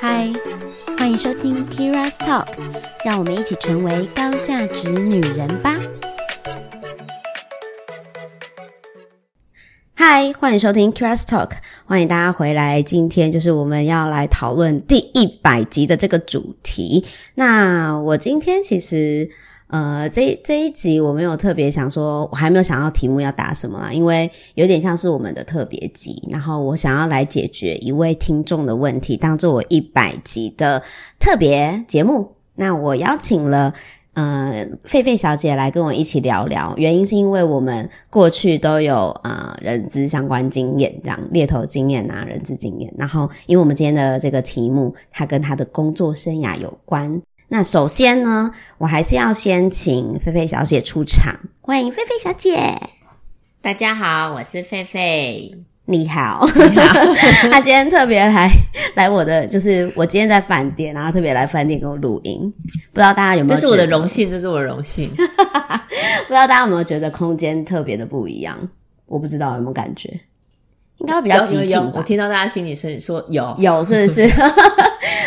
嗨，欢迎收听 Kira's Talk，让我们一起成为高价值女人吧。嗨，欢迎收听 Kira's Talk，欢迎大家回来。今天就是我们要来讨论第一百集的这个主题。那我今天其实。呃，这这一集我没有特别想说，我还没有想到题目要答什么啦，因为有点像是我们的特别集，然后我想要来解决一位听众的问题，当做我一百集的特别节目。那我邀请了呃狒狒小姐来跟我一起聊聊，原因是因为我们过去都有呃人资相关经验，这样猎头经验啊，人资经验，然后因为我们今天的这个题目，它跟她的工作生涯有关。那首先呢，我还是要先请菲菲小姐出场，欢迎菲菲小姐。大家好，我是菲菲。你好，你好。她今天特别来来我的，就是我今天在饭店，然后特别来饭店跟我录音。不知道大家有没有？这是我的荣幸，这是我的荣幸。不知道大家有没有觉得空间特别的不一样？我不知道有没有感觉，应该会比较寂静吧。我听到大家心里声音说有有，是不是？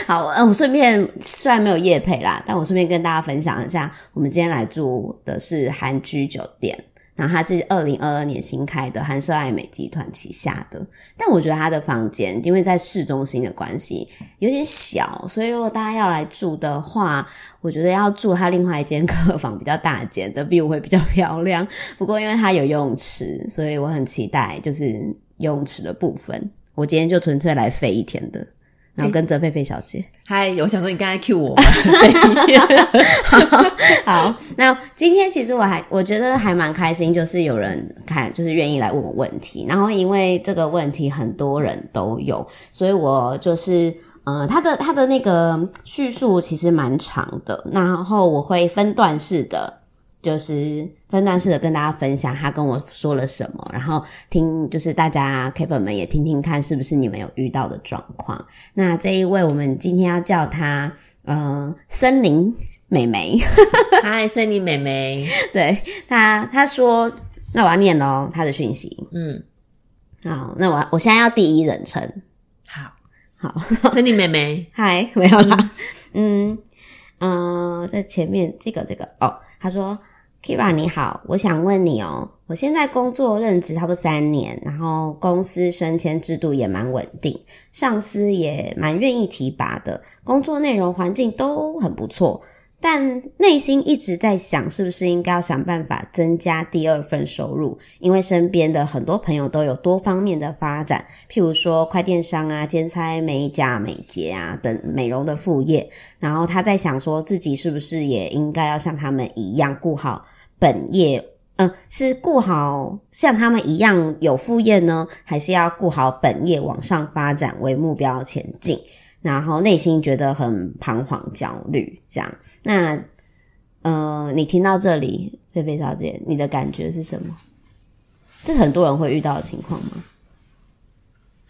好，嗯，我顺便虽然没有夜配啦，但我顺便跟大家分享一下，我们今天来住的是韩居酒店，然后它是二零二二年新开的韩舍爱美集团旗下的。但我觉得它的房间因为在市中心的关系有点小，所以如果大家要来住的话，我觉得要住它另外一间客房比较大间的 view 会比较漂亮。不过因为它有游泳池，所以我很期待就是游泳池的部分。我今天就纯粹来飞一天的。然后跟着菲菲小姐，嗨，我想说你刚才 cue 我 好，那今天其实我还我觉得还蛮开心，就是有人看，就是愿意来问我问题。然后因为这个问题很多人都有，所以我就是呃，他的他的那个叙述其实蛮长的，然后我会分段式的。就是分段式的跟大家分享他跟我说了什么，然后听就是大家 K 粉们也听听看是不是你们有遇到的状况。那这一位我们今天要叫他呃森林美眉，嗨，森林美眉，对他他说，那我要念喽他的讯息，嗯，好，那我我现在要第一人称，好。好，森林美眉，嗨，没有啦，嗯嗯、呃，在前面这个这个哦，他说。Kira 你好，我想问你哦，我现在工作任职差不多三年，然后公司升迁制度也蛮稳定，上司也蛮愿意提拔的，工作内容环境都很不错。但内心一直在想，是不是应该要想办法增加第二份收入？因为身边的很多朋友都有多方面的发展，譬如说快电商啊、兼差美甲、美睫啊等美容的副业。然后他在想，说自己是不是也应该要像他们一样顾好本业？嗯、是顾好像他们一样有副业呢，还是要顾好本业往上发展为目标前进？然后内心觉得很彷徨、焦虑，这样。那呃，你听到这里，菲菲小姐，你的感觉是什么？这很多人会遇到的情况吗？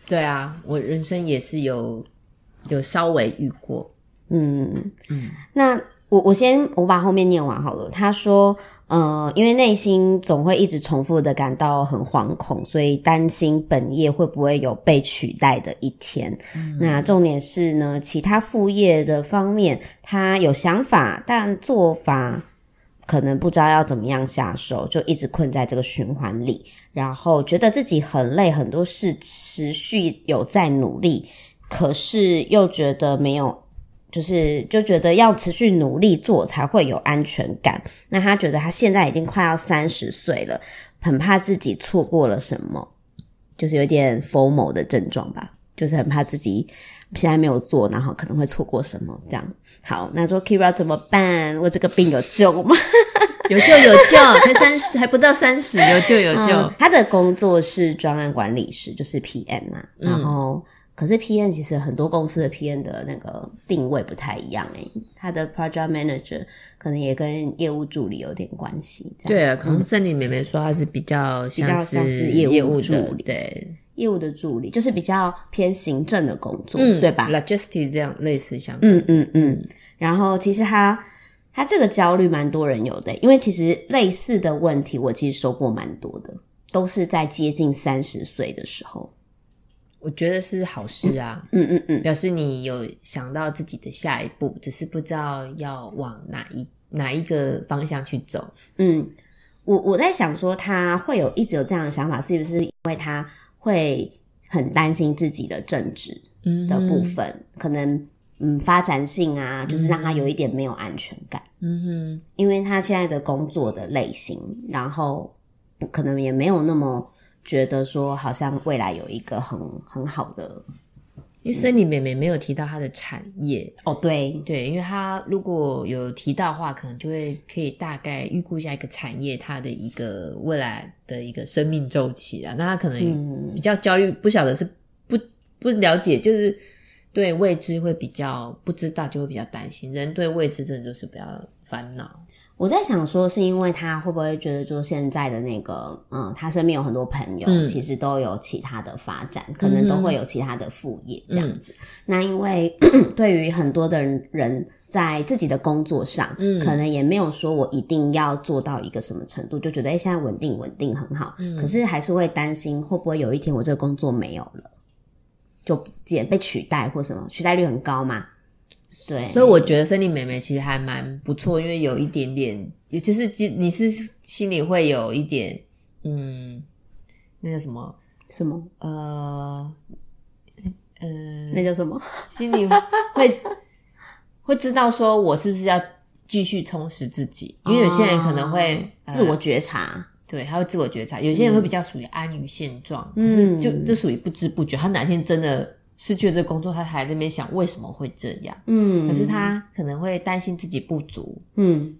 对啊，我人生也是有有稍微遇过。嗯嗯，那我我先我把后面念完好了。他说。呃，因为内心总会一直重复的感到很惶恐，所以担心本业会不会有被取代的一天。嗯。那重点是呢，其他副业的方面，他有想法，但做法可能不知道要怎么样下手，就一直困在这个循环里，然后觉得自己很累，很多事持续有在努力，可是又觉得没有。就是就觉得要持续努力做才会有安全感。那他觉得他现在已经快要三十岁了，很怕自己错过了什么，就是有点 formal 的症状吧，就是很怕自己现在没有做，然后可能会错过什么这样。好，那说 Keira 怎么办？我这个病有救吗？有救有救，才三十还不到三十，有救有救。嗯，他的工作是专案管理师，就是 PM 啊，然后。嗯可是 PM 其实很多公司的 PM 的那个定位不太一样诶，他的 Project Manager 可能也跟业务助理有点关系。对啊，可能森林妹妹说他是比较像是业务助理，对，业务的助理就是比较偏行政的工作，嗯、对吧？Logistics 这样类似像，嗯嗯嗯。然后其实他他这个焦虑蛮多人有的，因为其实类似的问题我其实收过蛮多的，都是在接近三十岁的时候。我觉得是好事啊，嗯嗯嗯，表示你有想到自己的下一步，只是不知道要往哪一哪一个方向去走。嗯，我我在想说，他会有一直有这样的想法，是不是因为他会很担心自己的正职的部分，嗯、可能嗯发展性啊，就是让他有一点没有安全感。嗯哼，因为他现在的工作的类型，然后可能也没有那么。觉得说好像未来有一个很很好的，因为森林妹妹没有提到她的产业哦，对对，因为她如果有提到的话，可能就会可以大概预估一下一个产业它的一个未来的一个生命周期啊。那她可能比较焦虑，不晓得是不不了解，就是对未知会比较不知道，就会比较担心。人对未知真的就是比较烦恼。我在想说，是因为他会不会觉得，就现在的那个，嗯，他身边有很多朋友，嗯、其实都有其他的发展，可能都会有其他的副业这样子。嗯、那因为 对于很多的人，在自己的工作上，嗯，可能也没有说我一定要做到一个什么程度，就觉得哎，现在稳定稳定很好，嗯，可是还是会担心会不会有一天我这个工作没有了，就不见被取代或什么，取代率很高嘛。对，所以我觉得森林妹妹其实还蛮不错，因为有一点点，尤其是你是心里会有一点，嗯，那个什么什么呃呃，那叫什么？心里会会知道说我是不是要继续充实自己？因为有些人可能会、哦呃、自我觉察，对，他会自我觉察。有些人会比较属于安于现状，嗯、可是就就属于不知不觉，他哪天真的。失去了这工作，他还在那边想为什么会这样？嗯，可是他可能会担心自己不足。嗯，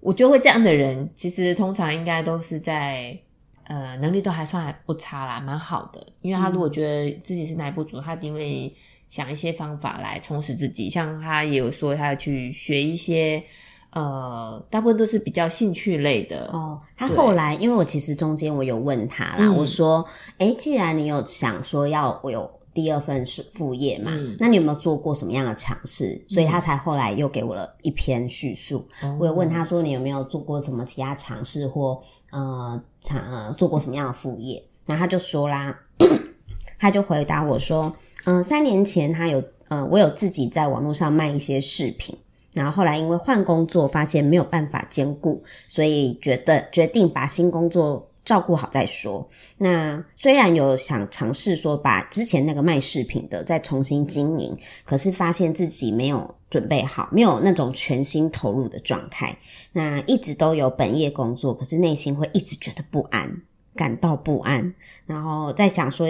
我觉得会这样的人，其实通常应该都是在呃能力都还算还不差啦，蛮好的。因为他如果觉得自己是哪里不足，他一定会想一些方法来充实自己。像他也有说，他要去学一些呃，大部分都是比较兴趣类的。哦，他后来因为我其实中间我有问他啦，嗯、我说，诶，既然你有想说要我有。第二份是副业嘛？嗯、那你有没有做过什么样的尝试？所以他才后来又给我了一篇叙述。嗯、我有问他说：“你有没有做过什么其他尝试或呃尝呃做过什么样的副业？”然后他就说啦，他就回答我说：“嗯、呃，三年前他有呃，我有自己在网络上卖一些饰品，然后后来因为换工作发现没有办法兼顾，所以觉得决定把新工作。”照顾好再说。那虽然有想尝试说把之前那个卖饰品的再重新经营，可是发现自己没有准备好，没有那种全心投入的状态。那一直都有本业工作，可是内心会一直觉得不安，感到不安。然后在想说，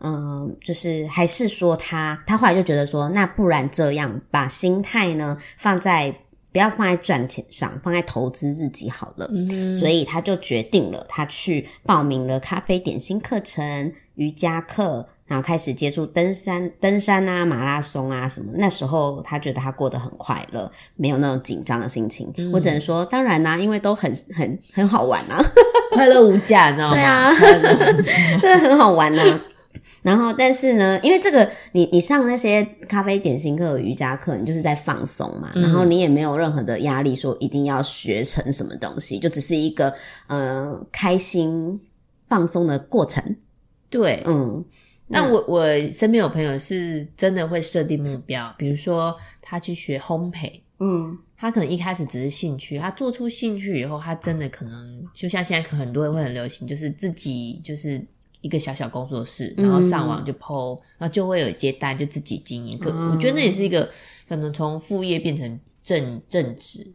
嗯，就是还是说他，他后来就觉得说，那不然这样，把心态呢放在。不要放在赚钱上，放在投资自己好了。嗯，所以他就决定了，他去报名了咖啡点心课程、瑜伽课，然后开始接触登山、登山啊、马拉松啊什么。那时候他觉得他过得很快乐，没有那种紧张的心情。嗯、我只能说，当然啦、啊，因为都很很很好玩啊，快乐无价，你知道吗？对啊，真的 很好玩啊。然后，但是呢，因为这个，你你上那些咖啡点心课、瑜伽课，你就是在放松嘛。嗯、然后你也没有任何的压力，说一定要学成什么东西，就只是一个呃开心放松的过程。对，嗯。那我我身边有朋友是真的会设定目标，比如说他去学烘焙，嗯，他可能一开始只是兴趣，他做出兴趣以后，他真的可能就像现在可能很多人会很流行，就是自己就是。一个小小工作室，然后上网就 po，嗯、然后就会有接单，就自己经营。可、嗯、我觉得那也是一个可能从副业变成正正职。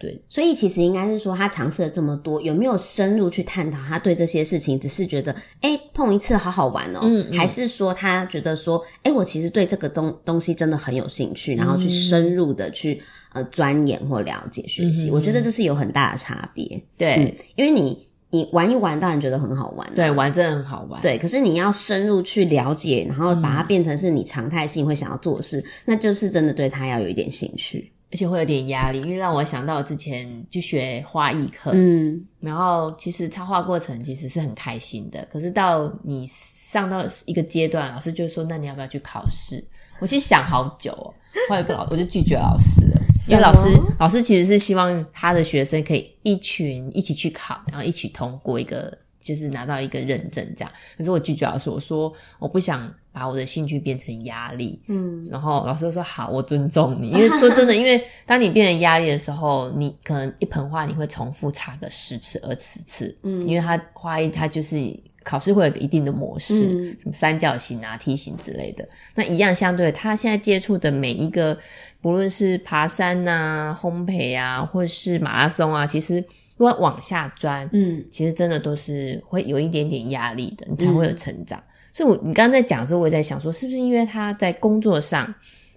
对，所以其实应该是说，他尝试了这么多，有没有深入去探讨？他对这些事情只是觉得，诶碰一次好好玩哦，嗯嗯、还是说他觉得说，诶我其实对这个东东西真的很有兴趣，然后去深入的去呃钻研或了解学习。嗯、我觉得这是有很大的差别。对、嗯，因为你。你玩一玩，当然觉得很好玩啊。对，玩真的很好玩。对，可是你要深入去了解，然后把它变成是你常态性会想要做的事，嗯、那就是真的对它要有一点兴趣，而且会有点压力，因为让我想到之前去学花艺课，嗯，然后其实插画过程其实是很开心的，可是到你上到一个阶段，老师就说：“那你要不要去考试？”我其实想好久哦。后来个老，我就拒绝老师了，因为老师老师其实是希望他的学生可以一群一起去考，然后一起通过一个，就是拿到一个认证这样。可是我拒绝老师，我说我不想把我的兴趣变成压力。嗯，然后老师就说好，我尊重你。因为说真的，因为当你变成压力的时候，你可能一盆花你会重复插个十次、二十次。嗯，因为它花艺它就是考试会有一定的模式，嗯、什么三角形啊、梯形之类的。那一样相对，他现在接触的每一个，不论是爬山啊、烘焙啊，或者是马拉松啊，其实。如果往下钻，嗯，其实真的都是会有一点点压力的，你才会有成长。嗯、所以我，我你刚刚在讲的时候，我也在想说，是不是因为他在工作上，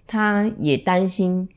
他也担心，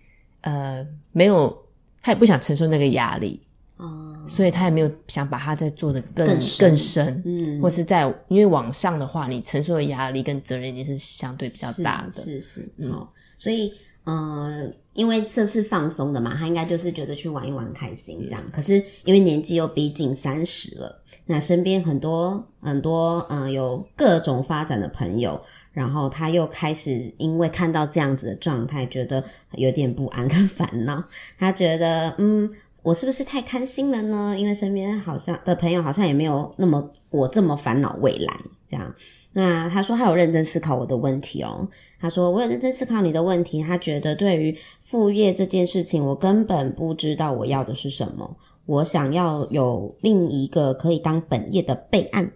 呃，没有，他也不想承受那个压力，哦，所以他也没有想把它再做得更更深，嗯，或是在因为往上的话，你承受的压力跟责任已经是相对比较大的，是是，是，嗯、哦，所以，呃。因为这是放松的嘛，他应该就是觉得去玩一玩开心这样。可是因为年纪又逼近三十了，那身边很多很多嗯、呃、有各种发展的朋友，然后他又开始因为看到这样子的状态，觉得有点不安跟烦恼。他觉得嗯，我是不是太贪心了呢？因为身边好像的朋友好像也没有那么我这么烦恼未来这样。那他说他有认真思考我的问题哦。他说我有认真思考你的问题。他觉得对于副业这件事情，我根本不知道我要的是什么。我想要有另一个可以当本业的备案，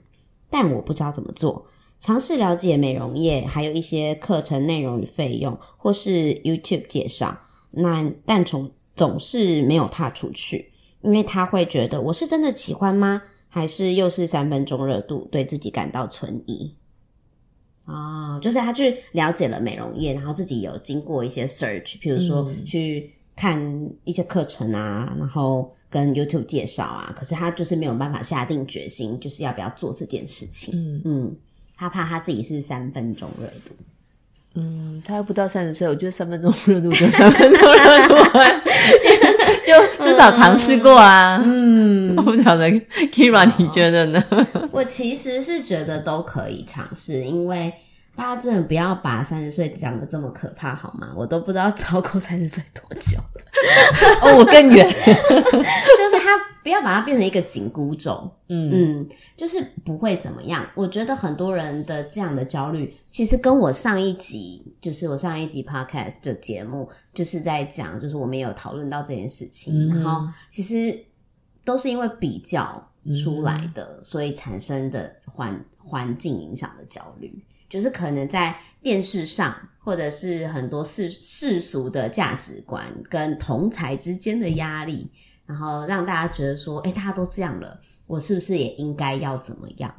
但我不知道怎么做。尝试了解美容业，还有一些课程内容与费用，或是 YouTube 介绍。那但从总是没有踏出去，因为他会觉得我是真的喜欢吗？还是又是三分钟热度，对自己感到存疑。哦，就是他去了解了美容业，然后自己有经过一些 search，比如说去看一些课程啊，然后跟 YouTube 介绍啊，可是他就是没有办法下定决心，就是要不要做这件事情。嗯嗯，他怕他自己是三分钟热度。嗯，他又不到三十岁，我觉得三分钟热度就三分钟热度，就至少尝试过啊。嗯，我不晓得 Kyria，你觉得呢？我其实是觉得都可以尝试，因为大家真的不要把三十岁讲得这么可怕，好吗？我都不知道超过三十岁多久了。哦，我更远，就是他不要把它变成一个紧箍咒。嗯嗯，就是不会怎么样。我觉得很多人的这样的焦虑，其实跟我上一集，就是我上一集 podcast 的节目，就是在讲，就是我们有讨论到这件事情，嗯、然后其实都是因为比较。出来的，嗯、所以产生的环环境影响的焦虑，就是可能在电视上，或者是很多世世俗的价值观跟同才之间的压力，然后让大家觉得说，哎，大家都这样了，我是不是也应该要怎么样？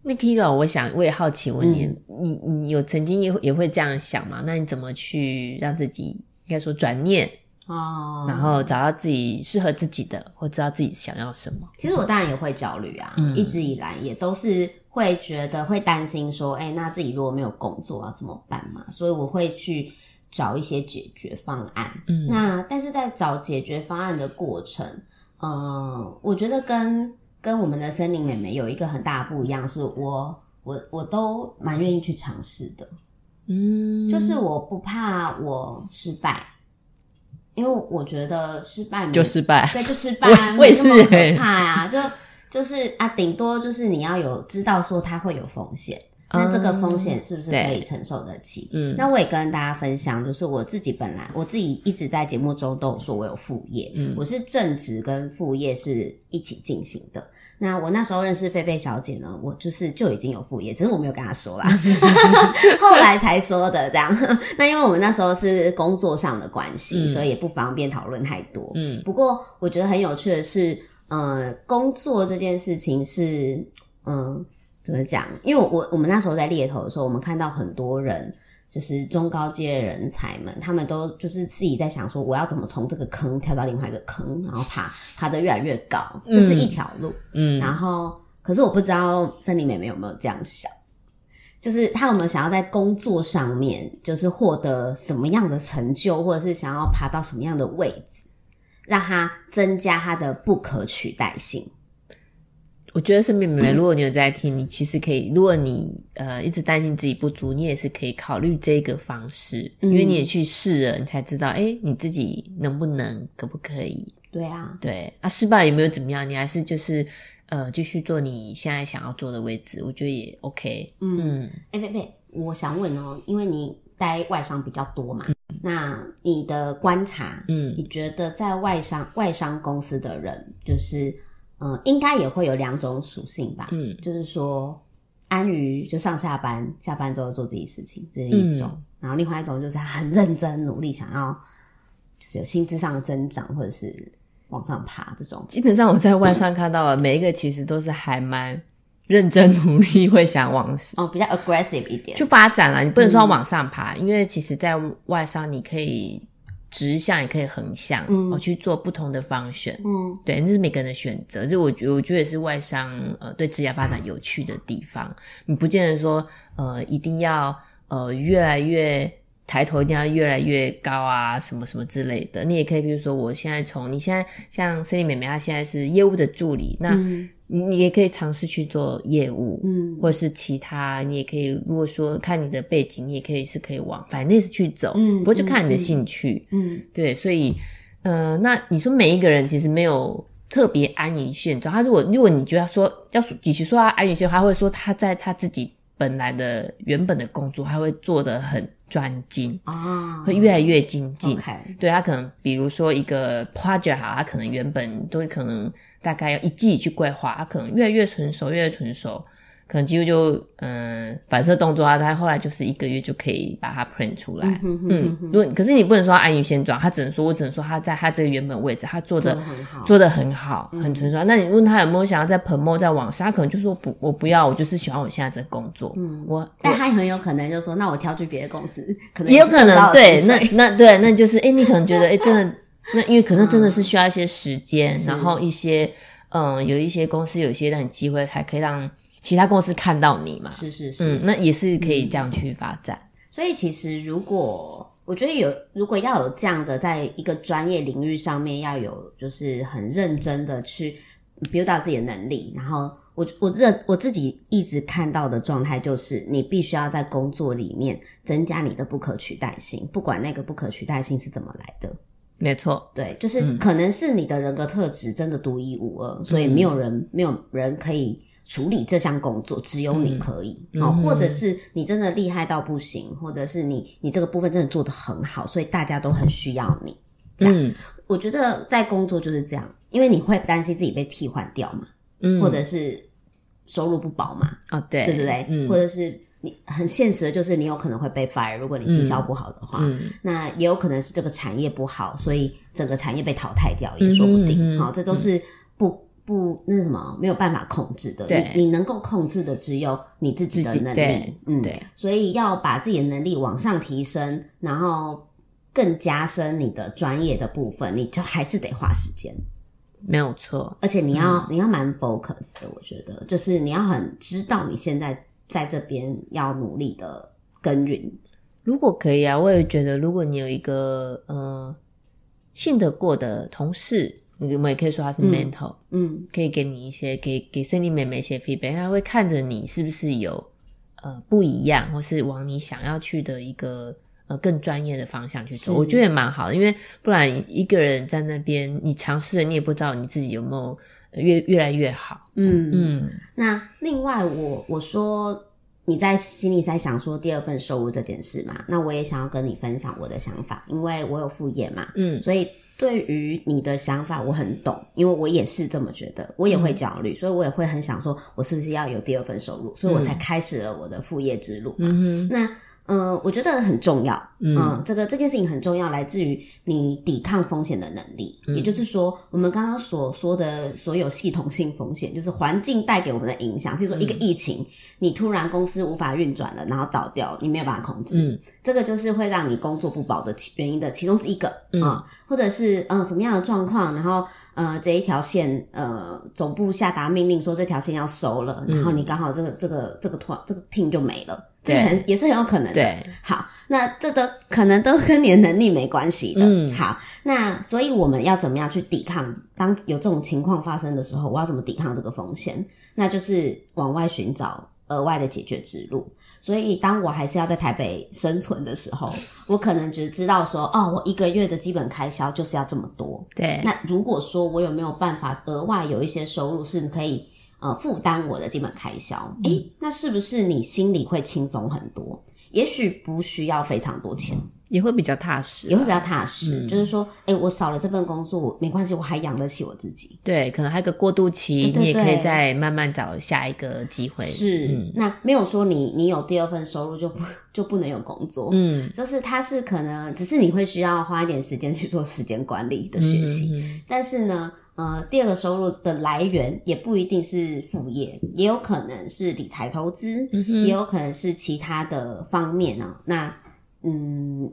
那 Kyria，我想我也好奇问你，嗯、你你有曾经也也会这样想吗？那你怎么去让自己应该说转念？哦，然后找到自己适合自己的，或知道自己想要什么。其实我当然也会焦虑啊，嗯、一直以来也都是会觉得会担心说，哎，那自己如果没有工作要怎么办嘛？所以我会去找一些解决方案。嗯，那但是在找解决方案的过程，嗯、呃，我觉得跟跟我们的森林妹妹有一个很大不一样，是我我我都蛮愿意去尝试的。嗯，就是我不怕我失败。因为我觉得失败就失败，对，就失 败，我也是可怕呀。就就是啊，顶多就是你要有知道说它会有风险，那这个风险是不是可以承受得起？嗯，那我也跟大家分享，就是我自己本来我自己一直在节目中都有说我有副业，嗯，我是正职跟副业是一起进行的。那我那时候认识菲菲小姐呢，我就是就已经有副业，只是我没有跟她说啦，后来才说的这样。那因为我们那时候是工作上的关系，嗯、所以也不方便讨论太多。嗯，不过我觉得很有趣的是，呃，工作这件事情是，嗯、呃，怎么讲？因为我我我们那时候在猎头的时候，我们看到很多人。就是中高阶的人才们，他们都就是自己在想说，我要怎么从这个坑跳到另外一个坑，然后爬爬得越来越高，这是一条路。嗯，然后可是我不知道森林妹妹有没有这样想，就是她有没有想要在工作上面，就是获得什么样的成就，或者是想要爬到什么样的位置，让她增加她的不可取代性。我觉得森林妹妹，如果你有在听，你其实可以，如果你呃一直担心自己不足，你也是可以考虑这个方式，因为你也去试了，你才知道，诶，你自己能不能，可不可以？对啊，对，啊，失败了也没有怎么样，你还是就是呃继续做你现在想要做的位置，我觉得也 OK。嗯，哎，贝贝，我想问哦，因为你待外商比较多嘛，嗯、那你的观察，嗯，你觉得在外商外商公司的人，就是呃，应该也会有两种属性吧？嗯，就是说安于就上下班，下班之后做自己事情，这是一种。嗯然后另外一种就是他很认真努力，想要就是有薪资上的增长，或者是往上爬这种。基本上我在外商看到的每一个其实都是还蛮认真努力，会想往哦比较 aggressive 一点，去发展了。你不能说往上爬，嗯、因为其实在外商你可以直向也可以横向，嗯，哦去做不同的方选，嗯，对，这是每个人的选择。这我觉得我觉得也是外商呃对职业发展有趣的地方。你不见得说呃一定要。呃，越来越抬头，一定要越来越高啊，什么什么之类的。你也可以，比如说，我现在从你现在像 Cindy 妹妹，她现在是业务的助理，那你你也可以尝试去做业务，嗯，或者是其他，你也可以。如果说看你的背景，你也可以是可以往反正是去走，嗯，不过就看你的兴趣，嗯，对。所以，呃，那你说每一个人其实没有特别安于现状。他如果如果你觉得说要与其说他安于现状，他会说他在他自己。本来的原本的工作，他会做得很专精啊，会越来越精进。对，他可能，比如说一个 project 哈，他可能原本都可能大概要一季去规划，他可能越来越成熟，越来越成熟。可能几乎就嗯、呃、反射动作啊，他后来就是一个月就可以把它 print 出来。嗯，嗯，如果可是你不能说他安于现状，他只能说我只能说他在他这个原本位置，他做的做的很好，很，成熟。嗯、那你问他有没有想要在 promote 再往上，他可能就说不，我不要，我就是喜欢我现在这个工作。嗯，我但他很有可能就说，那我挑去别的公司，可能也有可能对，那那对，那就是诶你可能觉得诶真的那因为可能真的是需要一些时间，嗯、然后一些嗯有一些公司有一些让你机会，还可以让。其他公司看到你嘛？是是是，嗯，那也是可以这样去发展。嗯、所以其实，如果我觉得有，如果要有这样的，在一个专业领域上面要有，就是很认真的去 build 到自己的能力。然后我，我我这我自己一直看到的状态就是，你必须要在工作里面增加你的不可取代性，不管那个不可取代性是怎么来的。没错，对，就是可能是你的人格特质真的独一无二，嗯、所以没有人没有人可以。处理这项工作，只有你可以，嗯、或者是你真的厉害到不行，或者是你你这个部分真的做得很好，所以大家都很需要你。这样，嗯、我觉得在工作就是这样，因为你会担心自己被替换掉嘛，嗯，或者是收入不保嘛，哦，对，对不对？嗯，或者是你很现实的就是你有可能会被 fire，如果你绩效不好的话，嗯，那也有可能是这个产业不好，所以整个产业被淘汰掉也说不定。好、嗯，这都是不。不，那什么没有办法控制的，对你你能够控制的只有你自己的能力，嗯，对，所以要把自己的能力往上提升，然后更加深你的专业的部分，你就还是得花时间，没有错。而且你要、嗯、你要蛮 focus 的，我觉得，就是你要很知道你现在在这边要努力的耕耘。如果可以啊，我也觉得，如果你有一个呃信得过的同事。我们也可以说他是 mentor，嗯，嗯，可以给你一些，给给 Cindy 妹妹一些 feedback，他会看着你是不是有呃不一样，或是往你想要去的一个呃更专业的方向去走，我觉得也蛮好的，因为不然一个人在那边，你尝试了，你也不知道你自己有没有越越来越好，嗯嗯。嗯，那另外我，我我说你在心里在想说第二份收入这件事嘛，那我也想要跟你分享我的想法，因为我有副业嘛，嗯，所以。对于你的想法，我很懂，因为我也是这么觉得，我也会焦虑，嗯、所以我也会很想说，我是不是要有第二份收入，所以我才开始了我的副业之路嘛。嗯、哼那。呃，我觉得很重要。嗯、呃，这个这件事情很重要，来自于你抵抗风险的能力。嗯、也就是说，我们刚刚所说的所有系统性风险，就是环境带给我们的影响。比如说一个疫情，嗯、你突然公司无法运转了，然后倒掉了，你没有办法控制。嗯，这个就是会让你工作不保的原因的其中之一个啊、嗯呃，或者是嗯什么样的状况，然后呃这一条线呃总部下达命令说这条线要收了，嗯、然后你刚好这个这个这个团这个 team 就没了。这很也是很有可能的。对，好，那这都可能都跟你的能力没关系的。嗯，好，那所以我们要怎么样去抵抗？当有这种情况发生的时候，我要怎么抵抗这个风险？那就是往外寻找额外的解决之路。所以，当我还是要在台北生存的时候，我可能只知道说，哦，我一个月的基本开销就是要这么多。对。那如果说我有没有办法额外有一些收入是可以呃负担我的基本开销？诶、那是不是你心里会轻松很多？也许不需要非常多钱。也会比较踏实，也会比较踏实。嗯、就是说，哎、欸，我少了这份工作没关系，我还养得起我自己。对，可能还有个过渡期，你也可以再慢慢找下一个机会。是，嗯、那没有说你你有第二份收入就不就不能有工作。嗯，就是它是可能只是你会需要花一点时间去做时间管理的学习。但是呢，呃，第二个收入的来源也不一定是副业，也有可能是理财投资，嗯、也有可能是其他的方面啊。那嗯。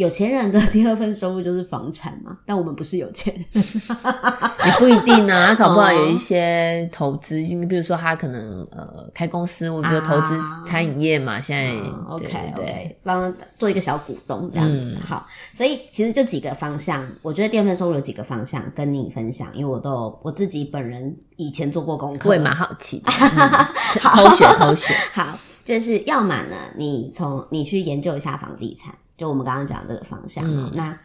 有钱人的第二份收入就是房产嘛，但我们不是有钱人，也不一定呢、啊。他搞不好有一些投资，你、哦、比如说他可能呃开公司，我比如投资餐饮业嘛，啊、现在、嗯、OK OK，帮他做一个小股东这样子。嗯、好，所以其实就几个方向，我觉得第二份收入有几个方向跟你分享，因为我都我自己本人以前做过功课，我也蛮好奇的，偷学偷学。好，就是要么呢，你从你去研究一下房地产。就我们刚刚讲这个方向，嗯、那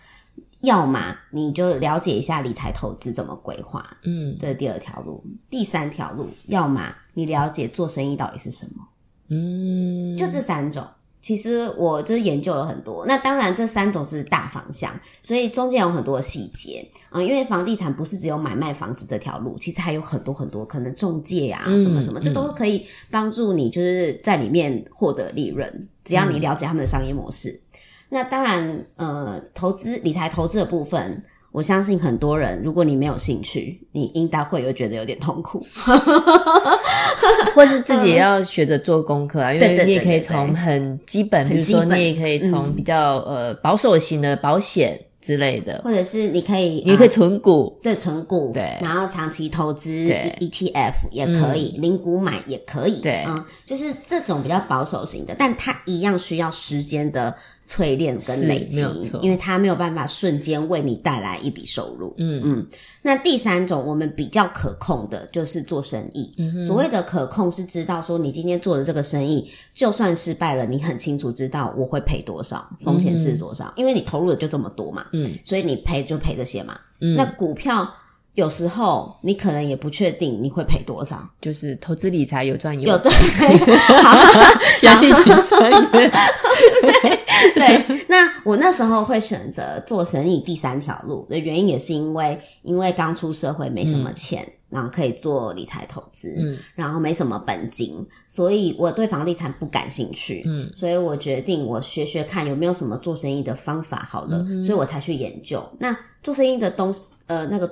要么你就了解一下理财投资怎么规划，嗯，这是第二条路。第三条路，要么你了解做生意到底是什么，嗯，就这三种。其实我就是研究了很多，那当然这三种是大方向，所以中间有很多细节，嗯，因为房地产不是只有买卖房子这条路，其实还有很多很多可能中介啊，什么什么，这、嗯、都可以帮助你就是在里面获得利润，只要你了解他们的商业模式。那当然，呃，投资理财投资的部分，我相信很多人，如果你没有兴趣，你应该会有觉得有点痛苦，或是自己也要学着做功课啊。因为你也可以从很基本，比如说你也可以从比较呃保守型的保险。之类的，或者是你可以，你可以存股，对，存股，对，然后长期投资，ETF 也可以，零股买也可以，对，嗯，就是这种比较保守型的，但它一样需要时间的淬炼跟累积，因为它没有办法瞬间为你带来一笔收入，嗯嗯。那第三种我们比较可控的，就是做生意。嗯、所谓的可控，是知道说你今天做的这个生意，就算失败了，你很清楚知道我会赔多少，风险是多少，嗯、因为你投入的就这么多嘛。嗯，所以你赔就赔这些嘛。嗯，那股票有时候你可能也不确定你会赔多少，就是投资理财有赚有有对，好，相信其生对对。那我那时候会选择做生意第三条路的原因，也是因为因为刚出社会没什么钱，嗯、然后可以做理财投资，嗯，然后没什么本金，所以我对房地产不感兴趣，嗯，所以我决定我学学看有没有什么做生意的方法好了，嗯、所以我才去研究。那做生意的东西，呃，那个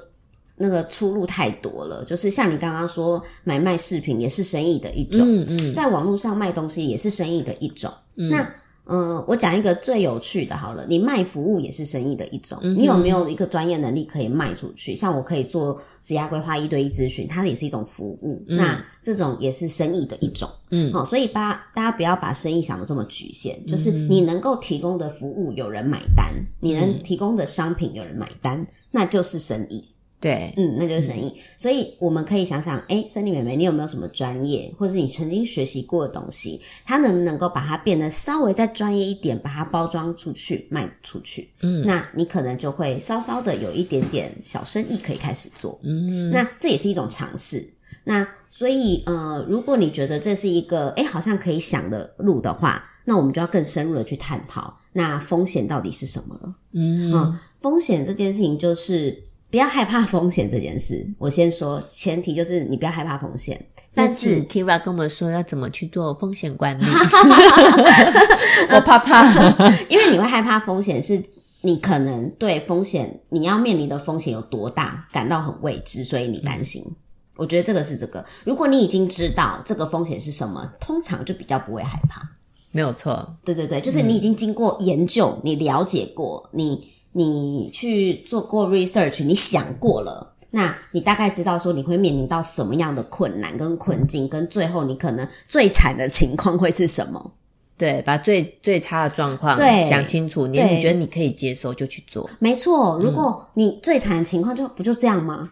那个出路太多了，就是像你刚刚说买卖饰品也是生意的一种，嗯嗯，在网络上卖东西也是生意的一种，嗯、那。嗯，我讲一个最有趣的，好了，你卖服务也是生意的一种。嗯、你有没有一个专业能力可以卖出去？像我可以做职业规划一对一咨询，它也是一种服务。嗯、那这种也是生意的一种。嗯，好，所以把大家不要把生意想的这么局限，就是你能够提供的服务有人买单，嗯、你能提供的商品有人买单，那就是生意。对，嗯，那就是生意。嗯、所以我们可以想想，诶，森林妹妹，你有没有什么专业，或是你曾经学习过的东西，它能不能够把它变得稍微再专业一点，把它包装出去，卖出去？嗯，那你可能就会稍稍的有一点点小生意可以开始做。嗯，那这也是一种尝试。那所以，呃，如果你觉得这是一个诶好像可以想的路的话，那我们就要更深入的去探讨，那风险到底是什么了？嗯，嗯，风险这件事情就是。不要害怕风险这件事，我先说，前提就是你不要害怕风险。但是 Kira 跟我们说要怎么去做风险管理，我怕怕，因为你会害怕风险，是你可能对风险你要面临的风险有多大感到很未知，所以你担心。嗯、我觉得这个是这个，如果你已经知道这个风险是什么，通常就比较不会害怕。没有错，对对对，就是你已经经过研究，你了解过，你。你去做过 research，你想过了，那你大概知道说你会面临到什么样的困难跟困境，跟最后你可能最惨的情况会是什么？对，把最最差的状况想清楚，你你觉得你可以接受就去做。没错，如果你最惨的情况就不就这样吗？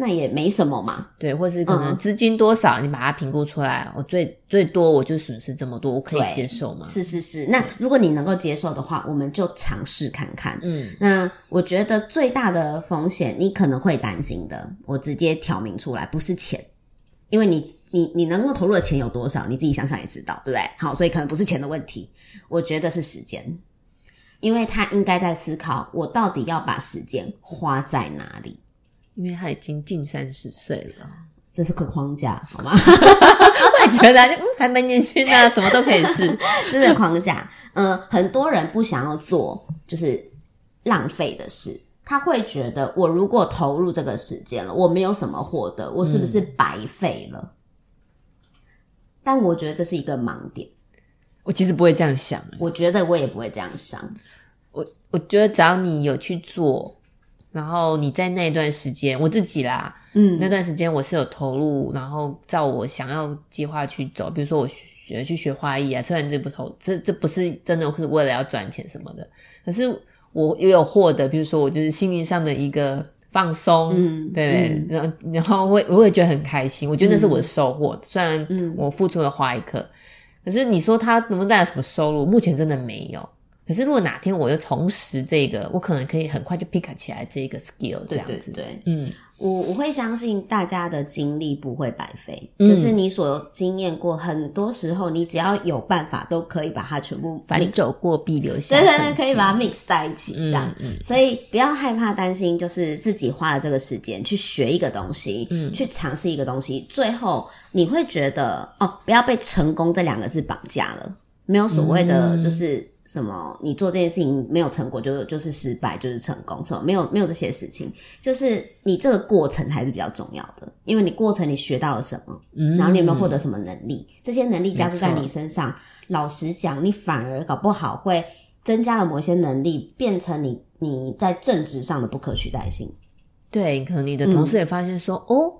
诶那也没什么嘛。对，或是可能资金多少，嗯、你把它评估出来，我最最多我就损失这么多，我可以接受吗？是是是。那如果你能够接受的话，我们就尝试看看。嗯，那我觉得最大的风险，你可能会担心的，我直接挑明出来，不是钱，因为你你你能够投入的钱有多少，你自己想想也知道，对不对？好，所以可能不是钱的问题，我觉得是时间。因为他应该在思考，我到底要把时间花在哪里？因为他已经近三十岁了，这是个框架，好吗？我也觉得就，还蛮年轻的，什么都可以试，这是框架。嗯、呃，很多人不想要做，就是浪费的事。他会觉得，我如果投入这个时间了，我没有什么获得，我是不是白费了？嗯、但我觉得这是一个盲点。我其实不会这样想，我觉得我也不会这样想。我我觉得只要你有去做，然后你在那段时间，我自己啦，嗯，那段时间我是有投入，然后照我想要计划去走。比如说我学去学花艺啊，虽然这不投，这这不是真的是为了要赚钱什么的，可是我也有获得，比如说我就是心灵上的一个放松，嗯，对，然后然后我我也觉得很开心，我觉得那是我的收获。嗯，虽然我付出了花艺课。可是你说他能不能带来什么收入？目前真的没有。可是如果哪天我又重拾这个，我可能可以很快就 pick 起来这个 skill，这样子。对，对，对，嗯，我我会相信大家的经历不会白费，嗯、就是你所经验过，很多时候你只要有办法，都可以把它全部反走过必留下。对对对，可以把它 mix 在一起，这样。嗯嗯、所以不要害怕担心，就是自己花了这个时间去学一个东西，嗯，去尝试一个东西，最后你会觉得哦，不要被成功这两个字绑架了，没有所谓的就是。嗯什么？你做这件事情没有成果，就就是失败，就是成功，什么没有没有这些事情，就是你这个过程还是比较重要的，因为你过程你学到了什么，嗯，然后你有没有获得什么能力？这些能力加注在你身上，老实讲，你反而搞不好会增加了某些能力，变成你你在政治上的不可取代性。对，可能你的同事也发现说，嗯、哦，